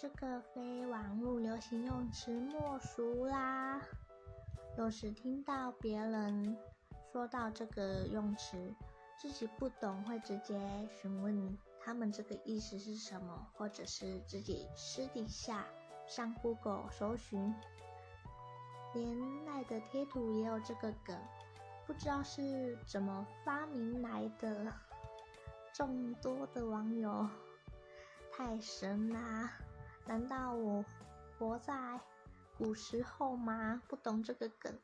这个非网络流行用词莫属啦。有时听到别人说到这个用词，自己不懂会直接询问他们这个意思是什么，或者是自己私底下上 Google 搜寻。连赖的贴图也有这个梗，不知道是怎么发明来的。众多的网友 太神啦！难道我活在古时候吗？不懂这个梗。